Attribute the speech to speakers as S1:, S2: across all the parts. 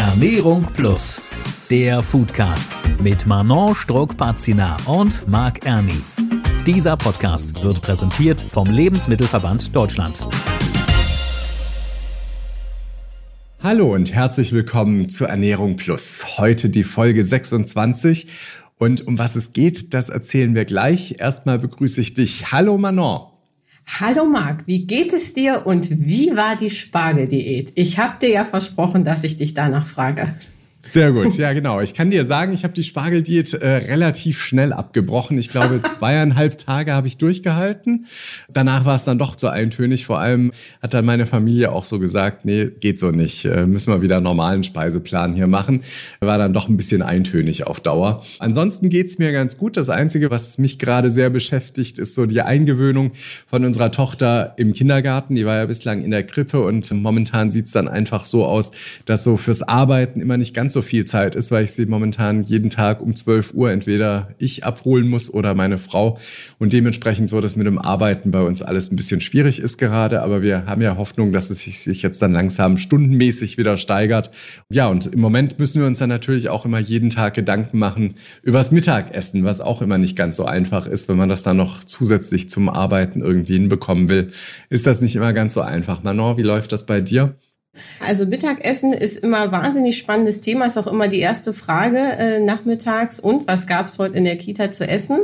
S1: Ernährung Plus, der Foodcast mit Manon Struck-Pazina und Marc Erni. Dieser Podcast wird präsentiert vom Lebensmittelverband Deutschland.
S2: Hallo und herzlich willkommen zu Ernährung Plus. Heute die Folge 26. Und um was es geht, das erzählen wir gleich. Erstmal begrüße ich dich. Hallo Manon.
S3: Hallo Marc, wie geht es dir und wie war die Spargeldiät? Ich habe dir ja versprochen, dass ich dich danach frage.
S2: Sehr gut, ja genau. Ich kann dir sagen, ich habe die Spargeldiät äh, relativ schnell abgebrochen. Ich glaube, zweieinhalb Tage habe ich durchgehalten. Danach war es dann doch zu eintönig. Vor allem hat dann meine Familie auch so gesagt, nee, geht so nicht. Äh, müssen wir wieder einen normalen Speiseplan hier machen. War dann doch ein bisschen eintönig auf Dauer. Ansonsten geht's mir ganz gut. Das Einzige, was mich gerade sehr beschäftigt, ist so die Eingewöhnung von unserer Tochter im Kindergarten. Die war ja bislang in der Krippe und momentan sieht's dann einfach so aus, dass so fürs Arbeiten immer nicht ganz ganz so viel Zeit ist, weil ich sie momentan jeden Tag um 12 Uhr entweder ich abholen muss oder meine Frau. Und dementsprechend so, dass mit dem Arbeiten bei uns alles ein bisschen schwierig ist gerade. Aber wir haben ja Hoffnung, dass es sich jetzt dann langsam stundenmäßig wieder steigert. Ja, und im Moment müssen wir uns dann natürlich auch immer jeden Tag Gedanken machen übers Mittagessen, was auch immer nicht ganz so einfach ist, wenn man das dann noch zusätzlich zum Arbeiten irgendwie hinbekommen will. Ist das nicht immer ganz so einfach. Manon, wie läuft das bei dir?
S3: Also Mittagessen ist immer wahnsinnig spannendes Thema, ist auch immer die erste Frage äh, nachmittags. Und was gab es heute in der Kita zu essen?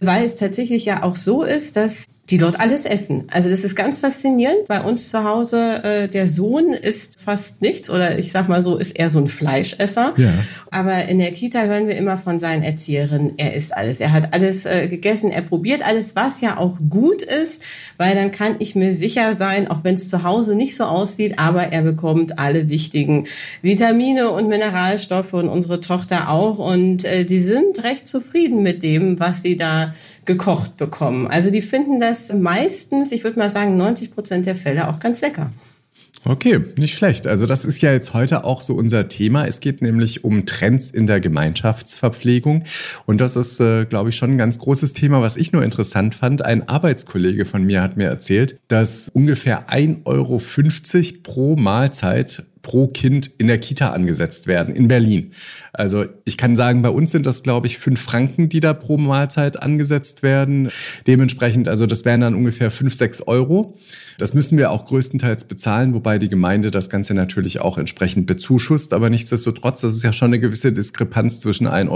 S3: Weil es tatsächlich ja auch so ist, dass die dort alles essen. Also das ist ganz faszinierend. Bei uns zu Hause, äh, der Sohn isst fast nichts oder ich sag mal so, ist eher so ein Fleischesser. Ja. Aber in der Kita hören wir immer von seinen Erzieherinnen, er isst alles. Er hat alles äh, gegessen, er probiert alles, was ja auch gut ist, weil dann kann ich mir sicher sein, auch wenn es zu Hause nicht so aussieht, aber er bekommt alle wichtigen Vitamine und Mineralstoffe und unsere Tochter auch. Und äh, die sind recht zufrieden mit dem, was sie da gekocht bekommen. Also die finden das meistens, ich würde mal sagen, 90 Prozent der Fälle auch ganz lecker.
S2: Okay, nicht schlecht. Also das ist ja jetzt heute auch so unser Thema. Es geht nämlich um Trends in der Gemeinschaftsverpflegung. Und das ist, äh, glaube ich, schon ein ganz großes Thema, was ich nur interessant fand. Ein Arbeitskollege von mir hat mir erzählt, dass ungefähr 1,50 Euro pro Mahlzeit pro Kind in der Kita angesetzt werden in Berlin. Also ich kann sagen, bei uns sind das, glaube ich, fünf Franken, die da pro Mahlzeit angesetzt werden. Dementsprechend, also das wären dann ungefähr fünf, sechs Euro. Das müssen wir auch größtenteils bezahlen, wobei die Gemeinde das Ganze natürlich auch entsprechend bezuschusst. Aber nichtsdestotrotz, das ist ja schon eine gewisse Diskrepanz zwischen 1,50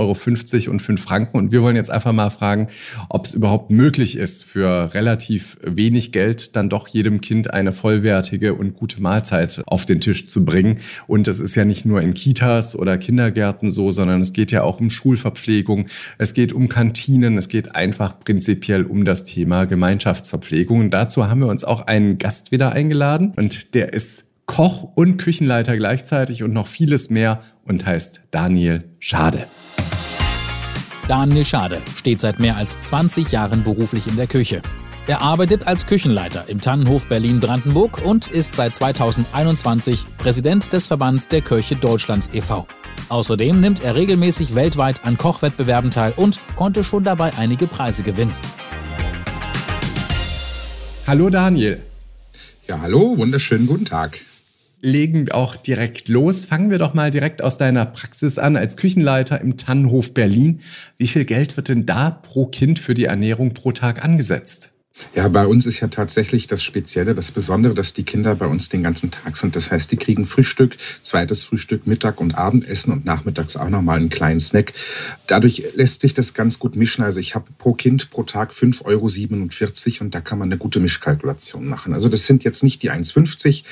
S2: Euro und 5 Franken. Und wir wollen jetzt einfach mal fragen, ob es überhaupt möglich ist, für relativ wenig Geld dann doch jedem Kind eine vollwertige und gute Mahlzeit auf den Tisch zu bringen. Und das ist ja nicht nur in Kitas oder Kindergärten so, sondern es geht ja auch um Schulverpflegung, es geht um Kantinen, es geht einfach prinzipiell um das Thema Gemeinschaftsverpflegung. Und dazu haben wir uns auch einen Gast wieder eingeladen und der ist Koch und Küchenleiter gleichzeitig und noch vieles mehr und heißt Daniel Schade.
S1: Daniel Schade steht seit mehr als 20 Jahren beruflich in der Küche. Er arbeitet als Küchenleiter im Tannenhof Berlin-Brandenburg und ist seit 2021 Präsident des Verbands der Köche Deutschlands e.V. Außerdem nimmt er regelmäßig weltweit an Kochwettbewerben teil und konnte schon dabei einige Preise gewinnen.
S2: Hallo Daniel.
S4: Ja, hallo, wunderschönen guten Tag.
S2: Legen auch direkt los. Fangen wir doch mal direkt aus deiner Praxis an als Küchenleiter im Tannenhof Berlin. Wie viel Geld wird denn da pro Kind für die Ernährung pro Tag angesetzt?
S4: Ja, bei uns ist ja tatsächlich das Spezielle, das Besondere, dass die Kinder bei uns den ganzen Tag sind. Das heißt, die kriegen Frühstück, zweites Frühstück, Mittag und Abendessen und nachmittags auch nochmal einen kleinen Snack. Dadurch lässt sich das ganz gut mischen. Also ich habe pro Kind pro Tag 5,47 Euro und da kann man eine gute Mischkalkulation machen. Also das sind jetzt nicht die 1,50.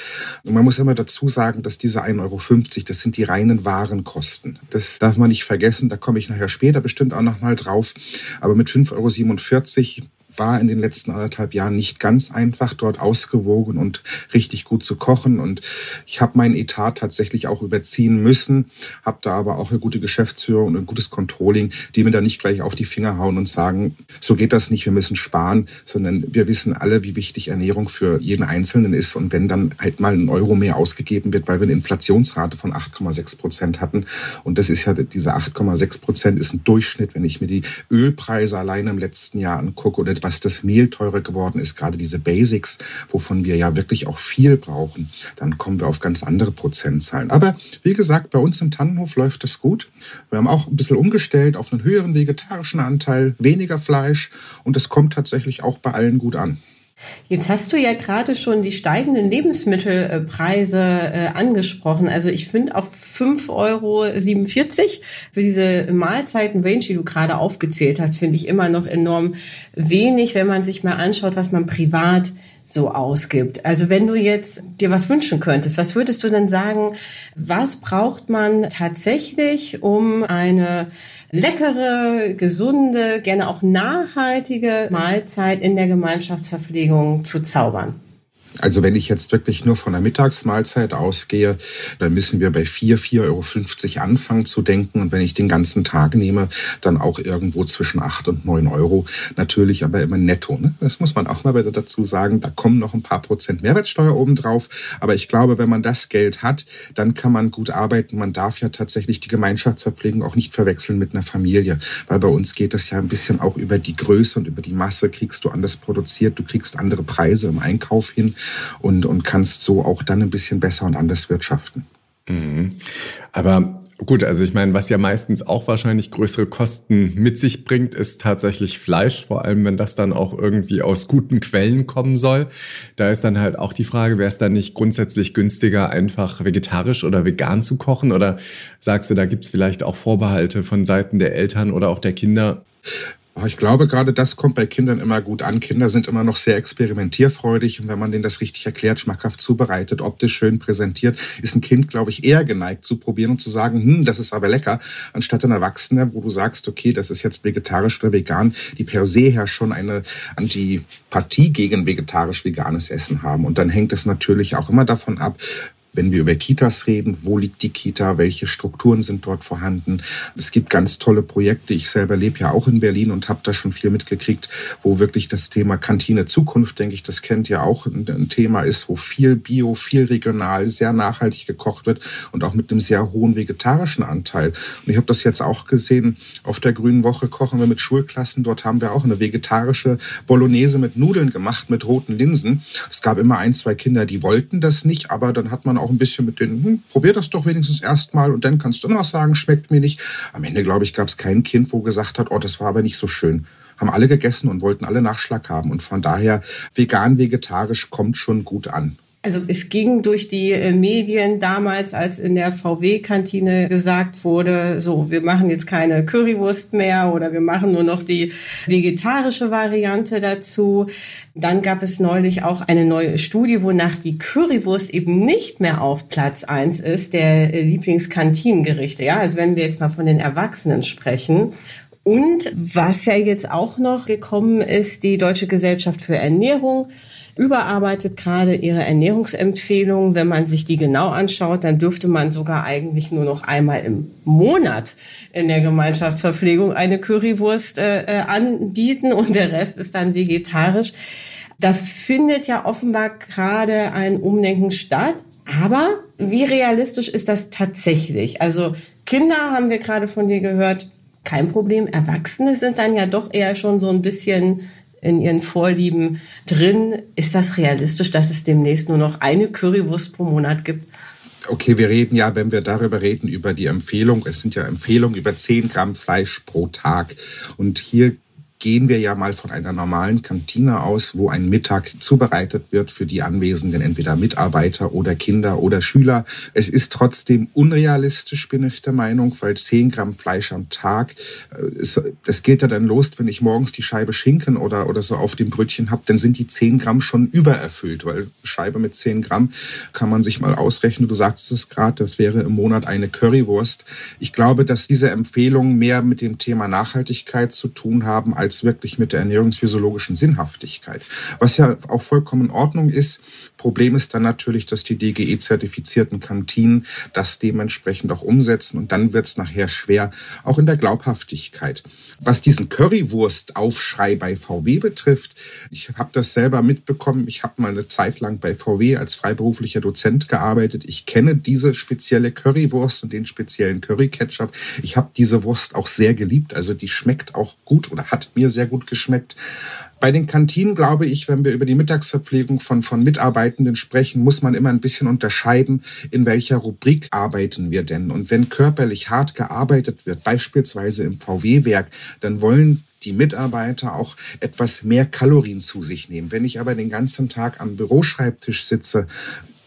S4: Und man muss immer dazu sagen, dass diese 1,50 Euro, das sind die reinen Warenkosten. Das darf man nicht vergessen. Da komme ich nachher später bestimmt auch nochmal drauf. Aber mit 5,47 Euro war in den letzten anderthalb Jahren nicht ganz einfach, dort ausgewogen und richtig gut zu kochen. Und ich habe meinen Etat tatsächlich auch überziehen müssen, habe da aber auch eine gute Geschäftsführung und ein gutes Controlling, die mir da nicht gleich auf die Finger hauen und sagen, so geht das nicht, wir müssen sparen, sondern wir wissen alle, wie wichtig Ernährung für jeden Einzelnen ist. Und wenn dann halt mal ein Euro mehr ausgegeben wird, weil wir eine Inflationsrate von 8,6 Prozent hatten, und das ist ja diese 8,6 Prozent ist ein Durchschnitt, wenn ich mir die Ölpreise allein im letzten Jahr angucke oder was das Mehl teurer geworden ist, gerade diese Basics, wovon wir ja wirklich auch viel brauchen, dann kommen wir auf ganz andere Prozentzahlen. Aber wie gesagt, bei uns im Tannenhof läuft das gut. Wir haben auch ein bisschen umgestellt auf einen höheren vegetarischen Anteil, weniger Fleisch und das kommt tatsächlich auch bei allen gut an.
S3: Jetzt hast du ja gerade schon die steigenden Lebensmittelpreise äh, angesprochen. Also ich finde auch 5,47 Euro für diese Mahlzeiten-Range, die du gerade aufgezählt hast, finde ich immer noch enorm wenig, wenn man sich mal anschaut, was man privat so ausgibt. Also wenn du jetzt dir was wünschen könntest, was würdest du denn sagen, was braucht man tatsächlich, um eine leckere, gesunde, gerne auch nachhaltige Mahlzeit in der Gemeinschaftsverpflegung zu zaubern?
S4: Also wenn ich jetzt wirklich nur von der Mittagsmahlzeit ausgehe, dann müssen wir bei 4, 4,50 Euro anfangen zu denken. Und wenn ich den ganzen Tag nehme, dann auch irgendwo zwischen 8 und 9 Euro. Natürlich aber immer netto. Ne? Das muss man auch mal wieder dazu sagen. Da kommen noch ein paar Prozent Mehrwertsteuer obendrauf. Aber ich glaube, wenn man das Geld hat, dann kann man gut arbeiten. Man darf ja tatsächlich die Gemeinschaftsverpflegung auch nicht verwechseln mit einer Familie. Weil bei uns geht es ja ein bisschen auch über die Größe und über die Masse kriegst du anders produziert. Du kriegst andere Preise im Einkauf hin und, und kannst so auch dann ein bisschen besser und anders wirtschaften.
S2: Mhm. Aber gut, also ich meine, was ja meistens auch wahrscheinlich größere Kosten mit sich bringt, ist tatsächlich Fleisch, vor allem wenn das dann auch irgendwie aus guten Quellen kommen soll. Da ist dann halt auch die Frage, wäre es dann nicht grundsätzlich günstiger, einfach vegetarisch oder vegan zu kochen? Oder sagst du, da gibt es vielleicht auch Vorbehalte von Seiten der Eltern oder auch der Kinder?
S4: Ich glaube, gerade das kommt bei Kindern immer gut an. Kinder sind immer noch sehr experimentierfreudig und wenn man denen das richtig erklärt, schmackhaft zubereitet, optisch schön präsentiert, ist ein Kind, glaube ich, eher geneigt zu probieren und zu sagen, hm, das ist aber lecker, anstatt ein Erwachsener, wo du sagst, okay, das ist jetzt vegetarisch oder vegan, die per se her schon eine Antipathie gegen vegetarisch-veganes Essen haben. Und dann hängt es natürlich auch immer davon ab, wenn wir über Kitas reden, wo liegt die Kita, welche Strukturen sind dort vorhanden. Es gibt ganz tolle Projekte. Ich selber lebe ja auch in Berlin und habe da schon viel mitgekriegt, wo wirklich das Thema Kantine Zukunft, denke ich, das kennt ja auch ein Thema ist, wo viel Bio, viel regional, sehr nachhaltig gekocht wird und auch mit einem sehr hohen vegetarischen Anteil. Und ich habe das jetzt auch gesehen, auf der Grünen Woche kochen wir mit Schulklassen. Dort haben wir auch eine vegetarische Bolognese mit Nudeln gemacht, mit roten Linsen. Es gab immer ein, zwei Kinder, die wollten das nicht, aber dann hat man auch ein bisschen mit denen, hm, probier das doch wenigstens erstmal und dann kannst du immer noch sagen, schmeckt mir nicht. Am Ende, glaube ich, gab es kein Kind, wo gesagt hat, oh, das war aber nicht so schön. Haben alle gegessen und wollten alle Nachschlag haben. Und von daher, vegan, vegetarisch kommt schon gut an.
S3: Also es ging durch die äh, Medien damals, als in der VW-Kantine gesagt wurde, so, wir machen jetzt keine Currywurst mehr oder wir machen nur noch die vegetarische Variante dazu. Dann gab es neulich auch eine neue Studie, wonach die Currywurst eben nicht mehr auf Platz eins ist, der äh, Lieblingskantinengerichte. Ja, also wenn wir jetzt mal von den Erwachsenen sprechen. Und was ja jetzt auch noch gekommen ist, die Deutsche Gesellschaft für Ernährung überarbeitet gerade ihre Ernährungsempfehlungen. Wenn man sich die genau anschaut, dann dürfte man sogar eigentlich nur noch einmal im Monat in der Gemeinschaftsverpflegung eine Currywurst äh, äh anbieten und der Rest ist dann vegetarisch. Da findet ja offenbar gerade ein Umdenken statt. Aber wie realistisch ist das tatsächlich? Also Kinder haben wir gerade von dir gehört, kein Problem. Erwachsene sind dann ja doch eher schon so ein bisschen in ihren Vorlieben drin. Ist das realistisch, dass es demnächst nur noch eine Currywurst pro Monat gibt?
S4: Okay, wir reden ja, wenn wir darüber reden, über die Empfehlung. Es sind ja Empfehlungen über 10 Gramm Fleisch pro Tag. Und hier gehen wir ja mal von einer normalen Kantine aus, wo ein Mittag zubereitet wird für die Anwesenden, entweder Mitarbeiter oder Kinder oder Schüler. Es ist trotzdem unrealistisch, bin ich der Meinung, weil 10 Gramm Fleisch am Tag, äh, das geht ja dann los, wenn ich morgens die Scheibe Schinken oder, oder so auf dem Brötchen habe, dann sind die 10 Gramm schon übererfüllt, weil Scheibe mit 10 Gramm kann man sich mal ausrechnen. Du sagtest es gerade, das wäre im Monat eine Currywurst. Ich glaube, dass diese Empfehlungen mehr mit dem Thema Nachhaltigkeit zu tun haben, als als wirklich mit der ernährungsphysiologischen Sinnhaftigkeit. Was ja auch vollkommen in Ordnung ist. Problem ist dann natürlich, dass die DGE-zertifizierten Kantinen das dementsprechend auch umsetzen und dann wird es nachher schwer, auch in der Glaubhaftigkeit. Was diesen Currywurst-Aufschrei bei VW betrifft, ich habe das selber mitbekommen. Ich habe mal eine Zeit lang bei VW als freiberuflicher Dozent gearbeitet. Ich kenne diese spezielle Currywurst und den speziellen Curry-Ketchup. Ich habe diese Wurst auch sehr geliebt. Also die schmeckt auch gut oder hat mir sehr gut geschmeckt. Bei den Kantinen glaube ich, wenn wir über die Mittagsverpflegung von, von Mitarbeitenden sprechen, muss man immer ein bisschen unterscheiden, in welcher Rubrik arbeiten wir denn. Und wenn körperlich hart gearbeitet wird, beispielsweise im VW-Werk, dann wollen die Mitarbeiter auch etwas mehr Kalorien zu sich nehmen. Wenn ich aber den ganzen Tag am Büroschreibtisch sitze,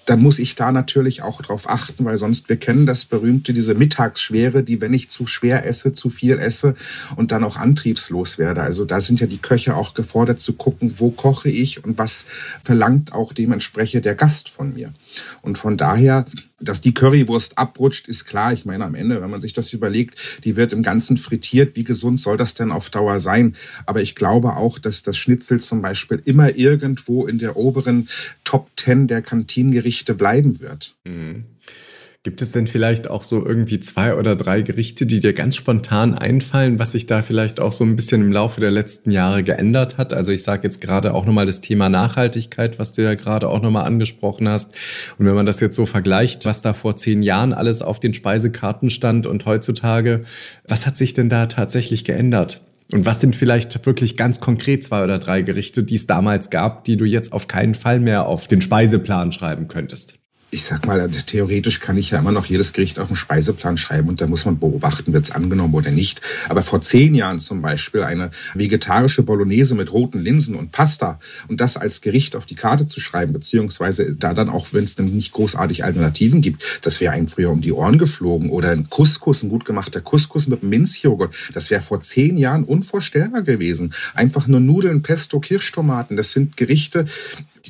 S4: dann muss ich da natürlich auch drauf achten, weil sonst, wir kennen das berühmte, diese Mittagsschwere, die, wenn ich zu schwer esse, zu viel esse und dann auch antriebslos werde. Also da sind ja die Köche auch gefordert zu gucken, wo koche ich und was verlangt auch dementsprechend der Gast von mir. Und von daher dass die Currywurst abrutscht, ist klar. Ich meine, am Ende, wenn man sich das überlegt, die wird im Ganzen frittiert. Wie gesund soll das denn auf Dauer sein? Aber ich glaube auch, dass das Schnitzel zum Beispiel immer irgendwo in der oberen Top Ten der Kantinengerichte bleiben wird. Mhm.
S2: Gibt es denn vielleicht auch so irgendwie zwei oder drei Gerichte, die dir ganz spontan einfallen, was sich da vielleicht auch so ein bisschen im Laufe der letzten Jahre geändert hat? Also ich sage jetzt gerade auch nochmal das Thema Nachhaltigkeit, was du ja gerade auch nochmal angesprochen hast. Und wenn man das jetzt so vergleicht, was da vor zehn Jahren alles auf den Speisekarten stand und heutzutage, was hat sich denn da tatsächlich geändert? Und was sind vielleicht wirklich ganz konkret zwei oder drei Gerichte, die es damals gab, die du jetzt auf keinen Fall mehr auf den Speiseplan schreiben könntest?
S4: Ich sag mal, theoretisch kann ich ja immer noch jedes Gericht auf den Speiseplan schreiben und da muss man beobachten, wird es angenommen oder nicht. Aber vor zehn Jahren zum Beispiel eine vegetarische Bolognese mit roten Linsen und Pasta und das als Gericht auf die Karte zu schreiben, beziehungsweise da dann auch, wenn es dann nicht großartig Alternativen gibt, das wäre einem früher um die Ohren geflogen oder ein Couscous, ein gut gemachter Couscous mit Minzjoghurt, das wäre vor zehn Jahren unvorstellbar gewesen. Einfach nur Nudeln, Pesto, Kirschtomaten, das sind Gerichte,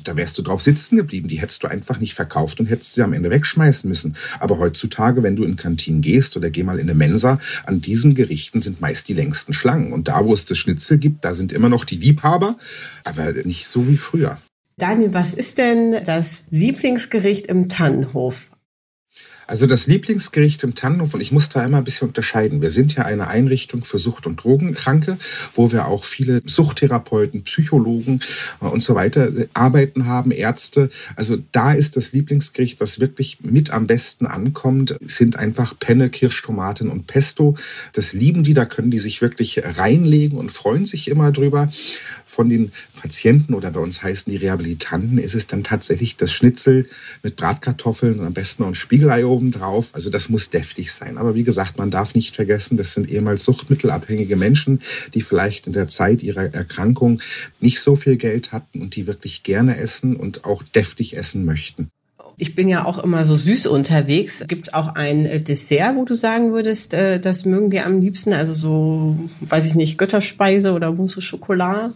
S4: da wärst du drauf sitzen geblieben. Die hättest du einfach nicht verkauft und hättest sie am Ende wegschmeißen müssen. Aber heutzutage, wenn du in Kantinen gehst oder geh mal in eine Mensa, an diesen Gerichten sind meist die längsten Schlangen. Und da, wo es das Schnitzel gibt, da sind immer noch die Liebhaber, aber nicht so wie früher.
S3: Daniel, was ist denn das Lieblingsgericht im Tannenhof?
S4: Also das Lieblingsgericht im Tannenhof, und ich muss da immer ein bisschen unterscheiden. Wir sind ja eine Einrichtung für Sucht- und Drogenkranke, wo wir auch viele Suchttherapeuten, Psychologen äh, und so weiter äh, arbeiten haben, Ärzte. Also da ist das Lieblingsgericht, was wirklich mit am besten ankommt, sind einfach Penne, Kirschtomaten und Pesto. Das lieben die, da können die sich wirklich reinlegen und freuen sich immer drüber. Von den Patienten oder bei uns heißen die Rehabilitanten ist es dann tatsächlich das Schnitzel mit Bratkartoffeln und am besten noch ein Spiegelei oben drauf. Also das muss deftig sein. Aber wie gesagt, man darf nicht vergessen, das sind ehemals suchtmittelabhängige Menschen, die vielleicht in der Zeit ihrer Erkrankung nicht so viel Geld hatten und die wirklich gerne essen und auch deftig essen möchten.
S3: Ich bin ja auch immer so süß unterwegs. Gibt es auch ein äh, Dessert, wo du sagen würdest, äh, das mögen wir am liebsten? Also so, weiß ich nicht, Götterspeise oder Mousse Schokolade?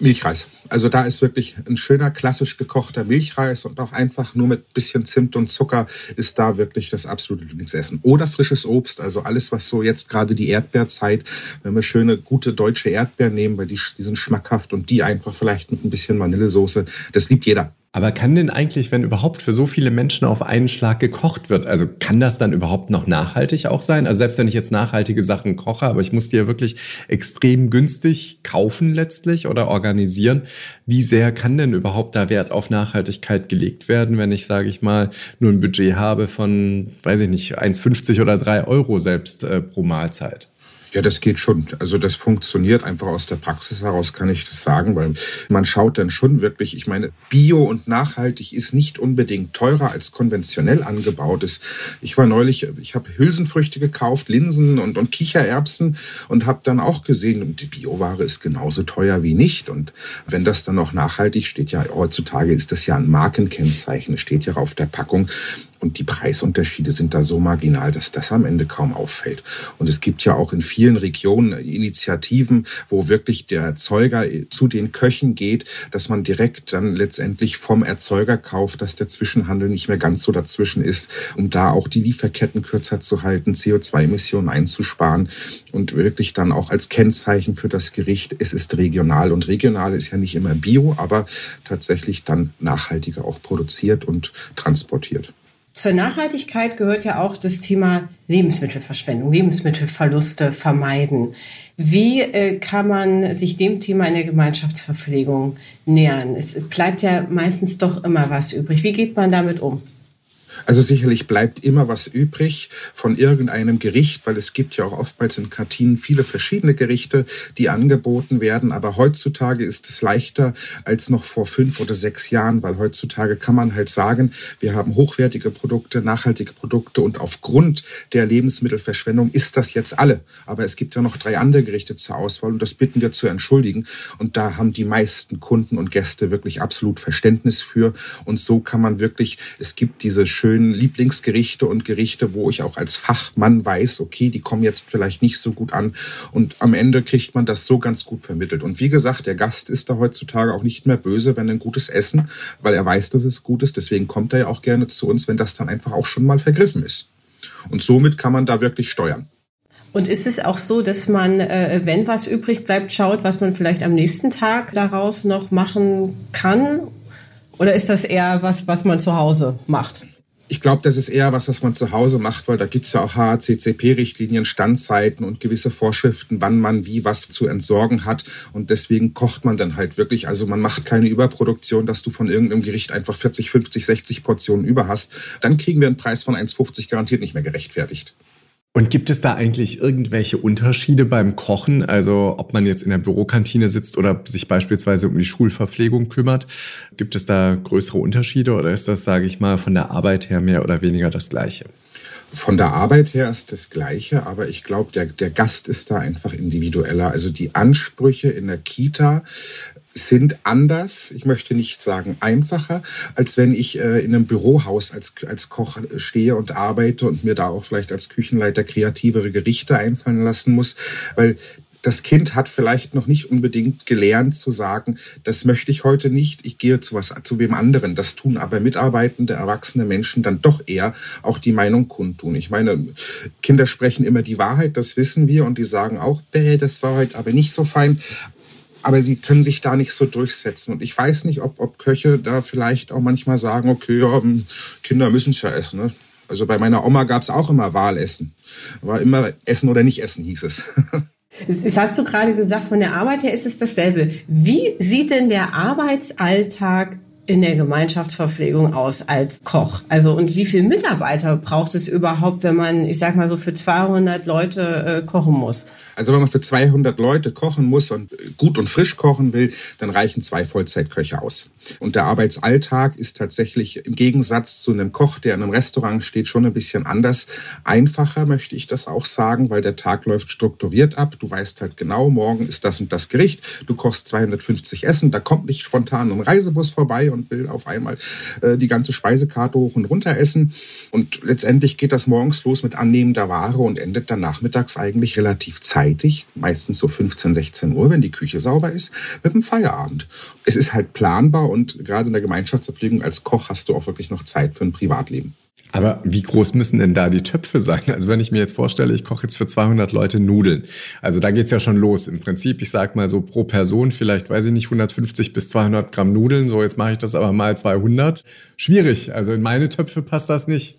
S4: Milchreis. Also da ist wirklich ein schöner klassisch gekochter Milchreis und auch einfach nur mit bisschen Zimt und Zucker ist da wirklich das absolute Lieblingsessen. Oder frisches Obst, also alles, was so jetzt gerade die Erdbeerzeit, wenn wir schöne, gute deutsche Erdbeeren nehmen, weil die, die sind schmackhaft und die einfach vielleicht mit ein bisschen Vanillesoße, das liebt jeder.
S2: Aber kann denn eigentlich, wenn überhaupt für so viele Menschen auf einen Schlag gekocht wird, also kann das dann überhaupt noch nachhaltig auch sein? Also selbst wenn ich jetzt nachhaltige Sachen koche, aber ich muss die ja wirklich extrem günstig kaufen letztlich oder organisieren, wie sehr kann denn überhaupt da Wert auf Nachhaltigkeit gelegt werden, wenn ich, sage ich mal, nur ein Budget habe von, weiß ich nicht, 1,50 oder 3 Euro selbst äh, pro Mahlzeit?
S4: Ja, das geht schon. Also das funktioniert einfach aus der Praxis heraus, kann ich das sagen, weil man schaut dann schon wirklich, ich meine, Bio und nachhaltig ist nicht unbedingt teurer als konventionell angebautes. Ich war neulich, ich habe Hülsenfrüchte gekauft, Linsen und, und Kichererbsen und habe dann auch gesehen, die Bioware ist genauso teuer wie nicht. Und wenn das dann noch nachhaltig steht, ja heutzutage ist das ja ein Markenkennzeichen, steht ja auf der Packung. Und die Preisunterschiede sind da so marginal, dass das am Ende kaum auffällt. Und es gibt ja auch in vielen Regionen Initiativen, wo wirklich der Erzeuger zu den Köchen geht, dass man direkt dann letztendlich vom Erzeuger kauft, dass der Zwischenhandel nicht mehr ganz so dazwischen ist, um da auch die Lieferketten kürzer zu halten, CO2-Emissionen einzusparen und wirklich dann auch als Kennzeichen für das Gericht, es ist regional. Und regional ist ja nicht immer bio, aber tatsächlich dann nachhaltiger auch produziert und transportiert.
S3: Zur Nachhaltigkeit gehört ja auch das Thema Lebensmittelverschwendung, Lebensmittelverluste vermeiden. Wie äh, kann man sich dem Thema in der Gemeinschaftsverpflegung nähern? Es bleibt ja meistens doch immer was übrig. Wie geht man damit um?
S4: Also sicherlich bleibt immer was übrig von irgendeinem Gericht, weil es gibt ja auch oftmals in Kantinen viele verschiedene Gerichte, die angeboten werden. Aber heutzutage ist es leichter als noch vor fünf oder sechs Jahren, weil heutzutage kann man halt sagen, wir haben hochwertige Produkte, nachhaltige Produkte und aufgrund der Lebensmittelverschwendung ist das jetzt alle. Aber es gibt ja noch drei andere Gerichte zur Auswahl und das bitten wir zu entschuldigen. Und da haben die meisten Kunden und Gäste wirklich absolut Verständnis für. Und so kann man wirklich, es gibt diese schönen Lieblingsgerichte und Gerichte, wo ich auch als Fachmann weiß, okay, die kommen jetzt vielleicht nicht so gut an. Und am Ende kriegt man das so ganz gut vermittelt. Und wie gesagt, der Gast ist da heutzutage auch nicht mehr böse, wenn ein gutes Essen, weil er weiß, dass es gut ist. Deswegen kommt er ja auch gerne zu uns, wenn das dann einfach auch schon mal vergriffen ist. Und somit kann man da wirklich steuern.
S3: Und ist es auch so, dass man, äh, wenn was übrig bleibt, schaut, was man vielleicht am nächsten Tag daraus noch machen kann? Oder ist das eher was, was man zu Hause macht?
S4: Ich glaube, das ist eher was, was man zu Hause macht, weil da gibt's ja auch HACCP-Richtlinien, Standzeiten und gewisse Vorschriften, wann man wie was zu entsorgen hat. Und deswegen kocht man dann halt wirklich. Also man macht keine Überproduktion, dass du von irgendeinem Gericht einfach 40, 50, 60 Portionen über hast. Dann kriegen wir einen Preis von 1,50 garantiert nicht mehr gerechtfertigt.
S2: Und gibt es da eigentlich irgendwelche Unterschiede beim Kochen? Also ob man jetzt in der Bürokantine sitzt oder sich beispielsweise um die Schulverpflegung kümmert, gibt es da größere Unterschiede oder ist das, sage ich mal, von der Arbeit her mehr oder weniger das Gleiche?
S4: Von der Arbeit her ist das Gleiche, aber ich glaube, der, der Gast ist da einfach individueller. Also die Ansprüche in der Kita sind anders, ich möchte nicht sagen einfacher, als wenn ich äh, in einem Bürohaus als, als Koch stehe und arbeite und mir da auch vielleicht als Küchenleiter kreativere Gerichte einfallen lassen muss, weil das Kind hat vielleicht noch nicht unbedingt gelernt zu sagen, das möchte ich heute nicht, ich gehe zu was, zu wem anderen. Das tun aber mitarbeitende, erwachsene Menschen dann doch eher auch die Meinung kundtun. Ich meine, Kinder sprechen immer die Wahrheit, das wissen wir, und die sagen auch, bäh, das war heute aber nicht so fein aber sie können sich da nicht so durchsetzen. Und ich weiß nicht, ob, ob Köche da vielleicht auch manchmal sagen, okay, ja, hm, Kinder müssen es ja essen. Ne? Also bei meiner Oma gab es auch immer Wahlessen. War immer Essen oder nicht Essen, hieß es.
S3: Das hast du gerade gesagt, von der Arbeit her ist es dasselbe. Wie sieht denn der Arbeitsalltag in der Gemeinschaftsverpflegung aus als Koch? Also und wie viele Mitarbeiter braucht es überhaupt, wenn man, ich sag mal so, für 200 Leute äh, kochen muss?
S4: Also wenn man für 200 Leute kochen muss und gut und frisch kochen will, dann reichen zwei Vollzeitköche aus. Und der Arbeitsalltag ist tatsächlich im Gegensatz zu einem Koch, der in einem Restaurant steht, schon ein bisschen anders. Einfacher möchte ich das auch sagen, weil der Tag läuft strukturiert ab. Du weißt halt genau, morgen ist das und das Gericht. Du kochst 250 Essen. Da kommt nicht spontan ein Reisebus vorbei und will auf einmal äh, die ganze Speisekarte hoch und runter essen. Und letztendlich geht das morgens los mit annehmender Ware und endet dann nachmittags eigentlich relativ zeitig zeitig, meistens so 15, 16 Uhr, wenn die Küche sauber ist, mit dem Feierabend. Es ist halt planbar und gerade in der Gemeinschaftsverpflegung als Koch hast du auch wirklich noch Zeit für ein Privatleben.
S2: Aber wie groß müssen denn da die Töpfe sein? Also wenn ich mir jetzt vorstelle, ich koche jetzt für 200 Leute Nudeln. Also da geht's ja schon los. Im Prinzip, ich sag mal so pro Person vielleicht, weiß ich nicht, 150 bis 200 Gramm Nudeln. So, jetzt mache ich das aber mal 200. Schwierig. Also in meine Töpfe passt das nicht.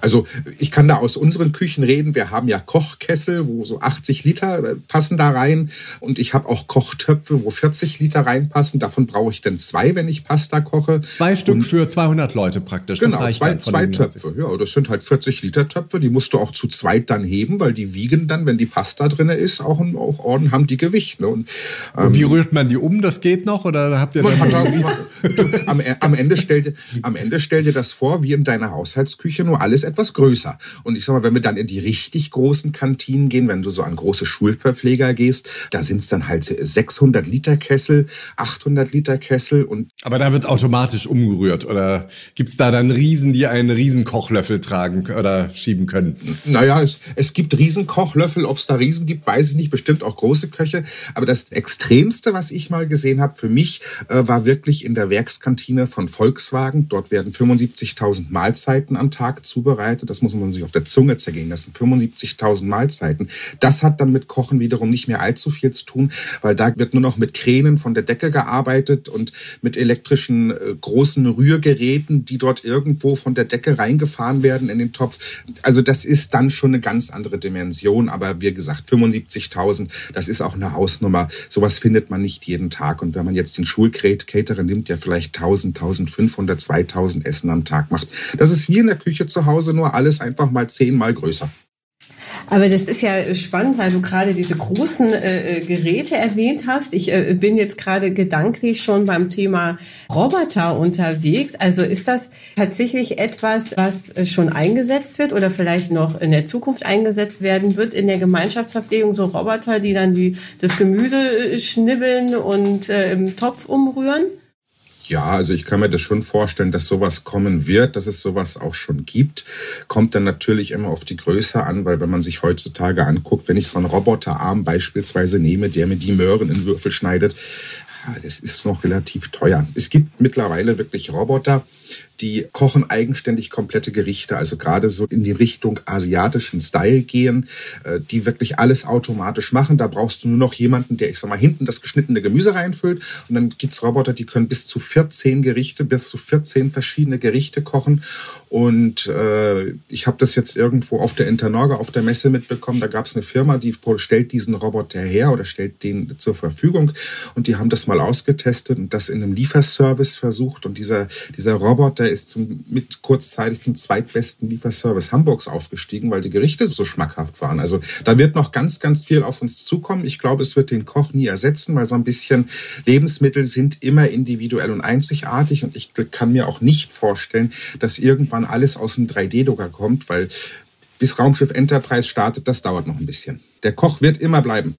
S4: Also ich kann da aus unseren Küchen reden. Wir haben ja Kochkessel, wo so 80 Liter äh, passen da rein. Und ich habe auch Kochtöpfe, wo 40 Liter reinpassen. Davon brauche ich dann zwei, wenn ich Pasta koche.
S2: Zwei Stück und für 200 Leute praktisch.
S4: Genau, zwei, zwei Töpfe. Ja, das sind halt 40 Liter Töpfe. Die musst du auch zu zweit dann heben, weil die wiegen dann, wenn die Pasta drin ist, auch, auch Orden haben die Gewicht. Ne? Und,
S2: ähm, und wie rührt man die um? Das geht noch? Oder habt ihr dann
S4: am, am, Ende stell dir, am Ende stell dir das vor, wie in deiner Haushaltsküche, nur alles etwas größer. Und ich sag mal, wenn wir dann in die richtig großen Kantinen gehen, wenn du so an große Schulverpfleger gehst, da sind es dann halt 600 Liter Kessel, 800 Liter Kessel und.
S2: Aber da wird automatisch umgerührt oder gibt's da dann Riesen, die einen Riesenkochlöffel tragen oder schieben können?
S4: Naja, es, es gibt Riesenkochlöffel. Ob es da Riesen gibt, weiß ich nicht. Bestimmt auch große Köche. Aber das Extremste, was ich mal gesehen habe, für mich äh, war wirklich in der Werkskantine von Volkswagen. Dort werden 75.000 Mahlzeiten am Tag zubereitet zubereitet. Das muss man sich auf der Zunge zergehen lassen. 75.000 Mahlzeiten. Das hat dann mit Kochen wiederum nicht mehr allzu viel zu tun, weil da wird nur noch mit Kränen von der Decke gearbeitet und mit elektrischen äh, großen Rührgeräten, die dort irgendwo von der Decke reingefahren werden in den Topf. Also das ist dann schon eine ganz andere Dimension. Aber wie gesagt, 75.000, das ist auch eine Hausnummer. Sowas findet man nicht jeden Tag. Und wenn man jetzt den Schulcaterer nimmt, der vielleicht 1000, 1500, 2000 Essen am Tag macht, das ist wie in der Küche zu Hause, nur alles einfach mal zehnmal größer.
S3: Aber das ist ja spannend, weil du gerade diese großen äh, Geräte erwähnt hast. Ich äh, bin jetzt gerade gedanklich schon beim Thema Roboter unterwegs. Also ist das tatsächlich etwas, was schon eingesetzt wird oder vielleicht noch in der Zukunft eingesetzt werden wird in der Gemeinschaftsverpflegung? So Roboter, die dann die, das Gemüse äh, schnibbeln und äh, im Topf umrühren?
S4: Ja, also ich kann mir das schon vorstellen, dass sowas kommen wird, dass es sowas auch schon gibt. Kommt dann natürlich immer auf die Größe an, weil wenn man sich heutzutage anguckt, wenn ich so einen Roboterarm beispielsweise nehme, der mir die Möhren in Würfel schneidet, das ist noch relativ teuer. Es gibt mittlerweile wirklich Roboter, die kochen eigenständig komplette Gerichte, also gerade so in die Richtung asiatischen Style gehen, äh, die wirklich alles automatisch machen. Da brauchst du nur noch jemanden, der, ich sag mal, hinten das geschnittene Gemüse reinfüllt. Und dann gibt's Roboter, die können bis zu 14 Gerichte, bis zu 14 verschiedene Gerichte kochen. Und äh, ich habe das jetzt irgendwo auf der Internorga, auf der Messe mitbekommen. Da gab's eine Firma, die stellt diesen Roboter her oder stellt den zur Verfügung. Und die haben das mal ausgetestet und das in einem Lieferservice versucht. Und dieser, dieser Roboter Tochter ist zum, mit kurzzeitig den zweitbesten Lieferservice Hamburgs aufgestiegen, weil die Gerichte so schmackhaft waren. Also da wird noch ganz, ganz viel auf uns zukommen. Ich glaube, es wird den Koch nie ersetzen, weil so ein bisschen Lebensmittel sind immer individuell und einzigartig. Und ich kann mir auch nicht vorstellen, dass irgendwann alles aus dem 3D-Drucker kommt, weil bis Raumschiff Enterprise startet, das dauert noch ein bisschen. Der Koch wird immer bleiben.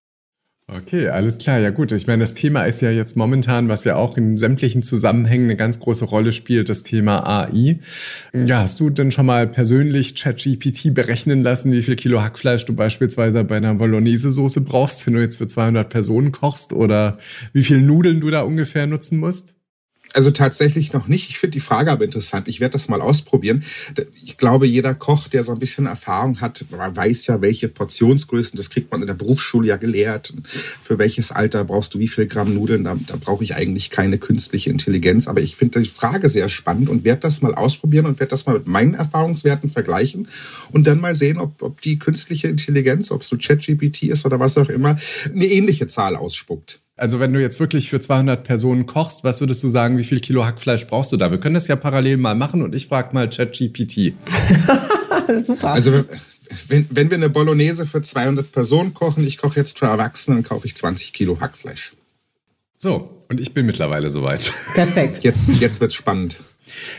S2: Okay, alles klar. Ja gut, ich meine, das Thema ist ja jetzt momentan, was ja auch in sämtlichen Zusammenhängen eine ganz große Rolle spielt, das Thema AI. Ja, hast du denn schon mal persönlich ChatGPT berechnen lassen, wie viel Kilo Hackfleisch du beispielsweise bei einer Bolognese-Soße brauchst, wenn du jetzt für 200 Personen kochst oder wie viel Nudeln du da ungefähr nutzen musst?
S4: Also tatsächlich noch nicht. Ich finde die Frage aber interessant. Ich werde das mal ausprobieren. Ich glaube, jeder Koch, der so ein bisschen Erfahrung hat, weiß ja, welche Portionsgrößen, das kriegt man in der Berufsschule ja gelehrt. Für welches Alter brauchst du wie viel Gramm Nudeln? Da, da brauche ich eigentlich keine künstliche Intelligenz. Aber ich finde die Frage sehr spannend und werde das mal ausprobieren und werde das mal mit meinen Erfahrungswerten vergleichen und dann mal sehen, ob, ob die künstliche Intelligenz, ob es so ChatGPT ist oder was auch immer, eine ähnliche Zahl ausspuckt.
S2: Also wenn du jetzt wirklich für 200 Personen kochst, was würdest du sagen, wie viel Kilo Hackfleisch brauchst du da? Wir können das ja parallel mal machen und ich frage mal ChatGPT.
S4: Super. Also wenn, wenn wir eine Bolognese für 200 Personen kochen, ich koche jetzt für Erwachsene, dann kaufe ich 20 Kilo Hackfleisch.
S2: So, und ich bin mittlerweile soweit.
S3: Perfekt.
S4: Jetzt, jetzt wird's spannend.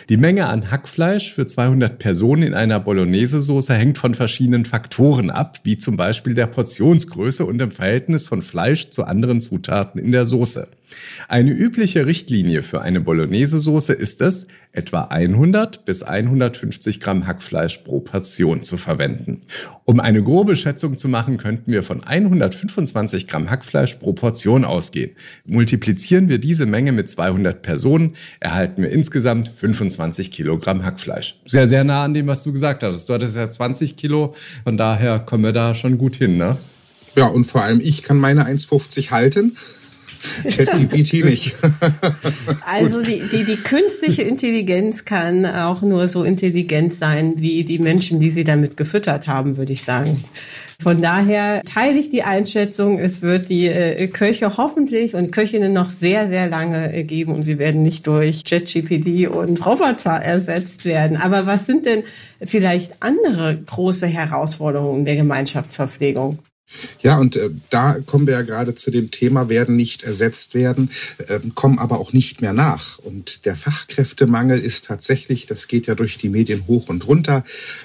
S2: Die Menge an Hackfleisch für 200 Personen in einer Bolognese-Soße hängt von verschiedenen Faktoren ab, wie zum Beispiel der Portionsgröße und dem Verhältnis von Fleisch zu anderen Zutaten in der Soße. Eine übliche Richtlinie für eine Bolognese-Soße ist es, etwa 100 bis 150 Gramm Hackfleisch pro Portion zu verwenden. Um eine grobe Schätzung zu machen, könnten wir von 125 Gramm Hackfleisch pro Portion ausgehen. Multiplizieren wir diese Menge mit 200 Personen, erhalten wir insgesamt 25 Kilogramm Hackfleisch. Sehr, sehr nah an dem, was du gesagt hattest. Du hattest ja 20 Kilo, von daher kommen wir da schon gut hin, ne?
S4: Ja, und vor allem ich kann meine 1,50 halten. ChatGPT nicht.
S3: also die, die, die künstliche Intelligenz kann auch nur so intelligent sein wie die Menschen, die sie damit gefüttert haben, würde ich sagen. Von daher teile ich die Einschätzung, es wird die äh, Köche hoffentlich und Köchinnen noch sehr, sehr lange äh, geben und sie werden nicht durch ChatGPT und Roboter ersetzt werden. Aber was sind denn vielleicht andere große Herausforderungen der Gemeinschaftsverpflegung?
S4: Ja, und äh, da kommen wir ja gerade zu dem Thema, werden nicht ersetzt werden, äh, kommen aber auch nicht mehr nach. Und der Fachkräftemangel ist tatsächlich, das geht ja durch die Medien hoch und runter,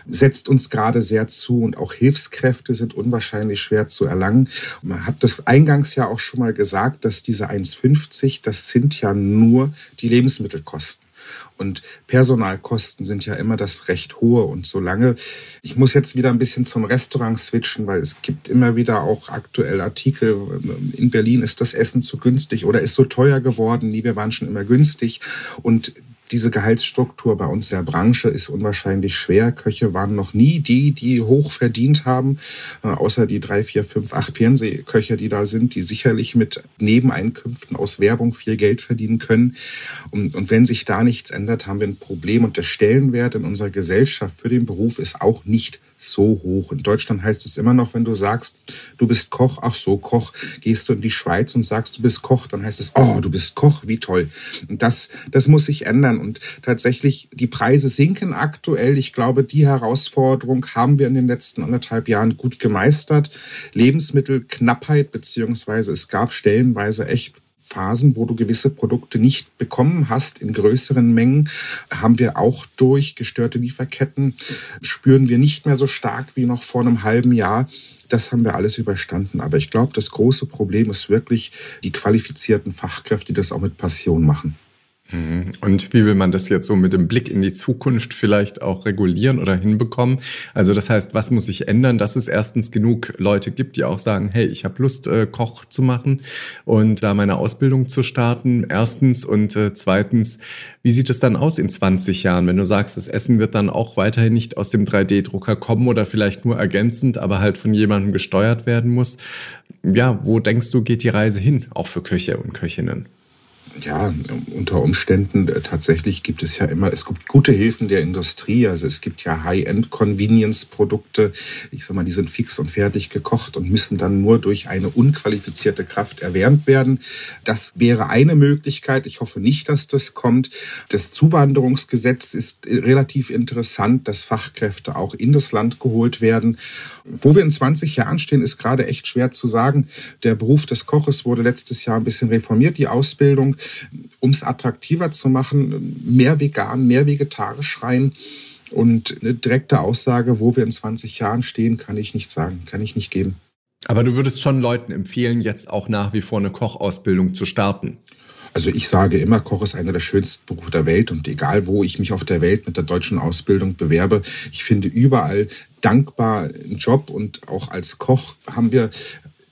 S4: setzt uns gerade sehr zu und auch Hilfskräfte sind unwahrscheinlich schwer zu erlangen. Man hat das eingangs ja auch schon mal gesagt, dass diese 1,50, das sind ja nur die Lebensmittelkosten. Und Personalkosten sind ja immer das recht hohe. Und solange, ich muss jetzt wieder ein bisschen zum Restaurant switchen, weil es gibt immer wieder auch aktuell Artikel, in Berlin ist das Essen zu günstig oder ist so teuer geworden. Nee, wir waren schon immer günstig. Und Diese Gehaltsstruktur bei uns der Branche ist unwahrscheinlich schwer. Köche waren noch nie die, die hoch verdient haben, äh, außer die drei, vier, fünf, acht Fernsehköche, die da sind, die sicherlich mit Nebeneinkünften aus Werbung viel Geld verdienen können. Und, und wenn sich da nichts ändert, haben wir ein Problem. Und der Stellenwert in unserer Gesellschaft für den Beruf ist auch nicht so hoch. In Deutschland heißt es immer noch, wenn du sagst, du bist Koch, ach so, Koch, gehst du in die Schweiz und sagst, du bist Koch, dann heißt es, oh, du bist Koch, wie toll. Und das, das muss sich ändern. Und tatsächlich, die Preise sinken aktuell. Ich glaube, die Herausforderung haben wir in den letzten anderthalb Jahren gut gemeistert. Lebensmittelknappheit, beziehungsweise es gab stellenweise echt Phasen, wo du gewisse Produkte nicht bekommen hast in größeren Mengen, haben wir auch durch gestörte Lieferketten, spüren wir nicht mehr so stark wie noch vor einem halben Jahr. Das haben wir alles überstanden. Aber ich glaube, das große Problem ist wirklich die qualifizierten Fachkräfte, die das auch mit Passion machen.
S2: Mhm. Und wie will man das jetzt so mit dem Blick in die Zukunft vielleicht auch regulieren oder hinbekommen? Also das heißt, was muss sich ändern, dass es erstens genug Leute gibt, die auch sagen, hey, ich habe Lust, äh, Koch zu machen und da meine Ausbildung zu starten. Erstens und äh, zweitens, wie sieht es dann aus in 20 Jahren, wenn du sagst, das Essen wird dann auch weiterhin nicht aus dem 3D-Drucker kommen oder vielleicht nur ergänzend, aber halt von jemandem gesteuert werden muss? Ja, wo denkst du, geht die Reise hin, auch für Köche und Köchinnen?
S4: Ja, unter Umständen äh, tatsächlich gibt es ja immer, es gibt gute Hilfen der Industrie. Also es gibt ja High-End-Convenience-Produkte. Ich sag mal, die sind fix und fertig gekocht und müssen dann nur durch eine unqualifizierte Kraft erwärmt werden. Das wäre eine Möglichkeit. Ich hoffe nicht, dass das kommt. Das Zuwanderungsgesetz ist relativ interessant, dass Fachkräfte auch in das Land geholt werden. Wo wir in 20 Jahren stehen, ist gerade echt schwer zu sagen. Der Beruf des Koches wurde letztes Jahr ein bisschen reformiert, die Ausbildung um es attraktiver zu machen, mehr vegan, mehr vegetarisch rein. Und eine direkte Aussage, wo wir in 20 Jahren stehen, kann ich nicht sagen, kann ich nicht geben.
S2: Aber du würdest schon Leuten empfehlen, jetzt auch nach wie vor eine Kochausbildung zu starten.
S4: Also ich sage immer, Koch ist einer der schönsten Berufe der Welt und egal wo ich mich auf der Welt mit der deutschen Ausbildung bewerbe, ich finde überall dankbar einen Job und auch als Koch haben wir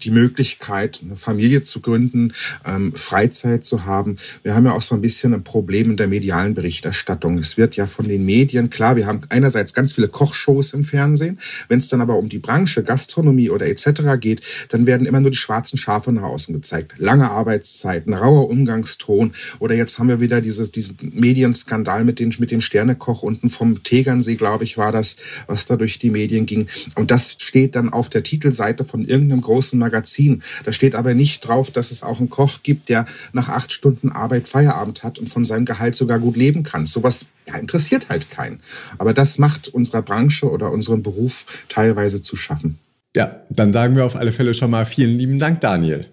S4: die Möglichkeit, eine Familie zu gründen, ähm, Freizeit zu haben. Wir haben ja auch so ein bisschen ein Problem in der medialen Berichterstattung. Es wird ja von den Medien, klar, wir haben einerseits ganz viele Kochshows im Fernsehen. Wenn es dann aber um die Branche, Gastronomie oder etc. geht, dann werden immer nur die schwarzen Schafe nach außen gezeigt. Lange Arbeitszeiten, rauer Umgangston oder jetzt haben wir wieder dieses, diesen Medienskandal mit, den, mit dem Sternekoch unten vom Tegernsee, glaube ich, war das, was da durch die Medien ging. Und das steht dann auf der Titelseite von irgendeinem großen Magazin. Da steht aber nicht drauf, dass es auch einen Koch gibt, der nach acht Stunden Arbeit Feierabend hat und von seinem Gehalt sogar gut leben kann. Sowas ja, interessiert halt keinen. Aber das macht unserer Branche oder unserem Beruf teilweise zu schaffen.
S2: Ja, dann sagen wir auf alle Fälle schon mal vielen lieben Dank, Daniel.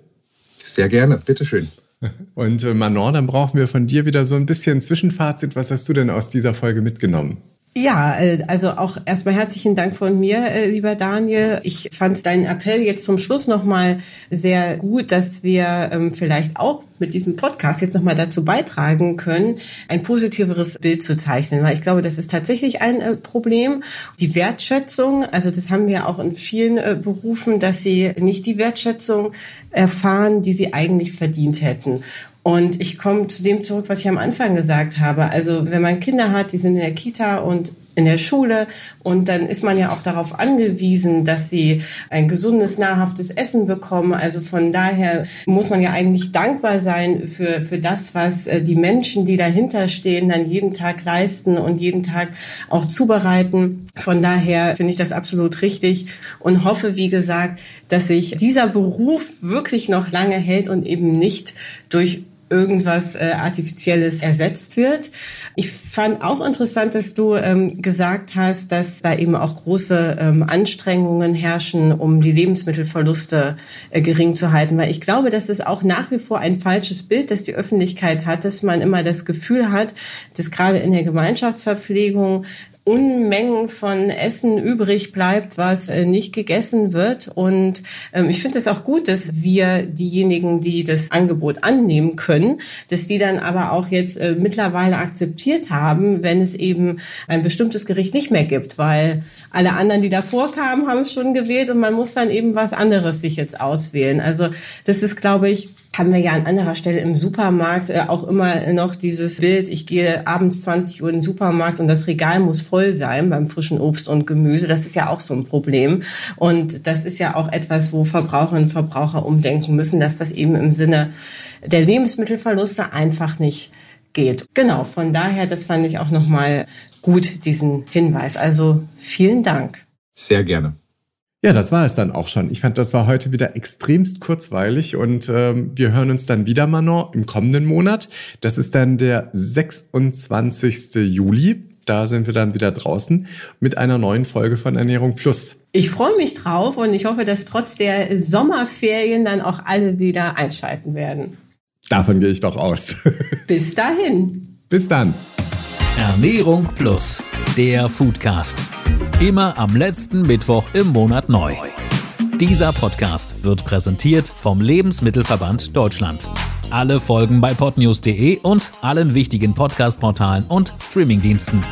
S4: Sehr gerne, bitteschön.
S2: Und äh, Manon, dann brauchen wir von dir wieder so ein bisschen Zwischenfazit. Was hast du denn aus dieser Folge mitgenommen?
S3: Ja, äh, also auch erstmal herzlichen Dank von mir, äh, lieber Daniel. Ich fand deinen Appell jetzt zum Schluss nochmal sehr gut, dass wir ähm, vielleicht auch mit diesem Podcast jetzt nochmal dazu beitragen können, ein positiveres Bild zu zeichnen, weil ich glaube, das ist tatsächlich ein äh, Problem. Die Wertschätzung, also das haben wir auch in vielen Berufen, dass sie nicht die Wertschätzung erfahren, die sie eigentlich verdient hätten. Und ich komme zu dem zurück, was ich am Anfang gesagt habe. Also wenn man Kinder hat, die sind in der Kita und in der Schule und dann ist man ja auch darauf angewiesen, dass sie ein gesundes, nahrhaftes Essen bekommen. Also von daher muss man ja eigentlich dankbar sein für, für das, was äh, die Menschen, die dahinter stehen, dann jeden Tag leisten und jeden Tag auch zubereiten. Von daher finde ich das absolut richtig und hoffe, wie gesagt, dass sich dieser Beruf wirklich noch lange hält und eben nicht durch irgendwas äh, Artifizielles ersetzt wird. Ich fand auch interessant, dass du ähm, gesagt hast, dass da eben auch große ähm, Anstrengungen herrschen, um die Lebensmittelverluste äh, gering zu halten. Weil ich glaube, dass es auch nach wie vor ein falsches Bild, das die Öffentlichkeit hat, dass man immer das Gefühl hat, dass gerade in der Gemeinschaftsverpflegung Unmengen von Essen übrig bleibt, was äh, nicht gegessen wird. Und ähm, ich finde es auch gut, dass wir diejenigen, die das Angebot annehmen können, dass die dann aber auch jetzt äh, mittlerweile akzeptiert haben, wenn es eben ein bestimmtes Gericht nicht mehr gibt, weil alle anderen, die davor kamen, haben es schon gewählt und man muss dann eben was anderes sich jetzt auswählen. Also das ist, glaube ich, haben wir ja an anderer Stelle im Supermarkt äh, auch immer noch dieses Bild, ich gehe abends 20 Uhr in den Supermarkt und das Regal muss voll sein beim frischen Obst und Gemüse. Das ist ja auch so ein Problem. Und das ist ja auch etwas, wo Verbraucherinnen und Verbraucher umdenken müssen, dass das eben im Sinne der Lebensmittelverluste einfach nicht geht. Genau, von daher, das fand ich auch nochmal gut, diesen Hinweis. Also vielen Dank.
S4: Sehr gerne.
S2: Ja, das war es dann auch schon. Ich fand, das war heute wieder extremst kurzweilig und ähm, wir hören uns dann wieder, Manon, im kommenden Monat. Das ist dann der 26. Juli. Da sind wir dann wieder draußen mit einer neuen Folge von Ernährung Plus.
S3: Ich freue mich drauf und ich hoffe, dass trotz der Sommerferien dann auch alle wieder einschalten werden.
S2: Davon gehe ich doch aus.
S3: Bis dahin.
S2: Bis dann.
S1: Ernährung Plus, der Foodcast. Immer am letzten Mittwoch im Monat neu. Dieser Podcast wird präsentiert vom Lebensmittelverband Deutschland. Alle Folgen bei podnews.de und allen wichtigen Podcast-Portalen und Streamingdiensten.